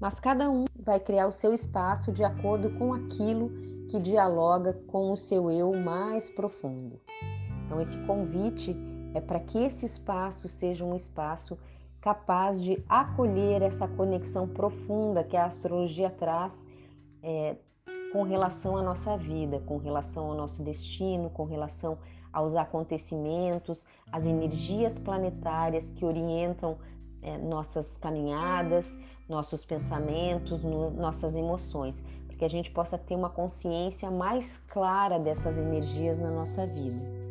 mas cada um vai criar o seu espaço de acordo com aquilo que dialoga com o seu eu mais profundo. Então, esse convite é para que esse espaço seja um espaço capaz de acolher essa conexão profunda que a astrologia traz é, com relação à nossa vida, com relação ao nosso destino, com relação aos acontecimentos, às energias planetárias que orientam é, nossas caminhadas, nossos pensamentos, no, nossas emoções, para que a gente possa ter uma consciência mais clara dessas energias na nossa vida.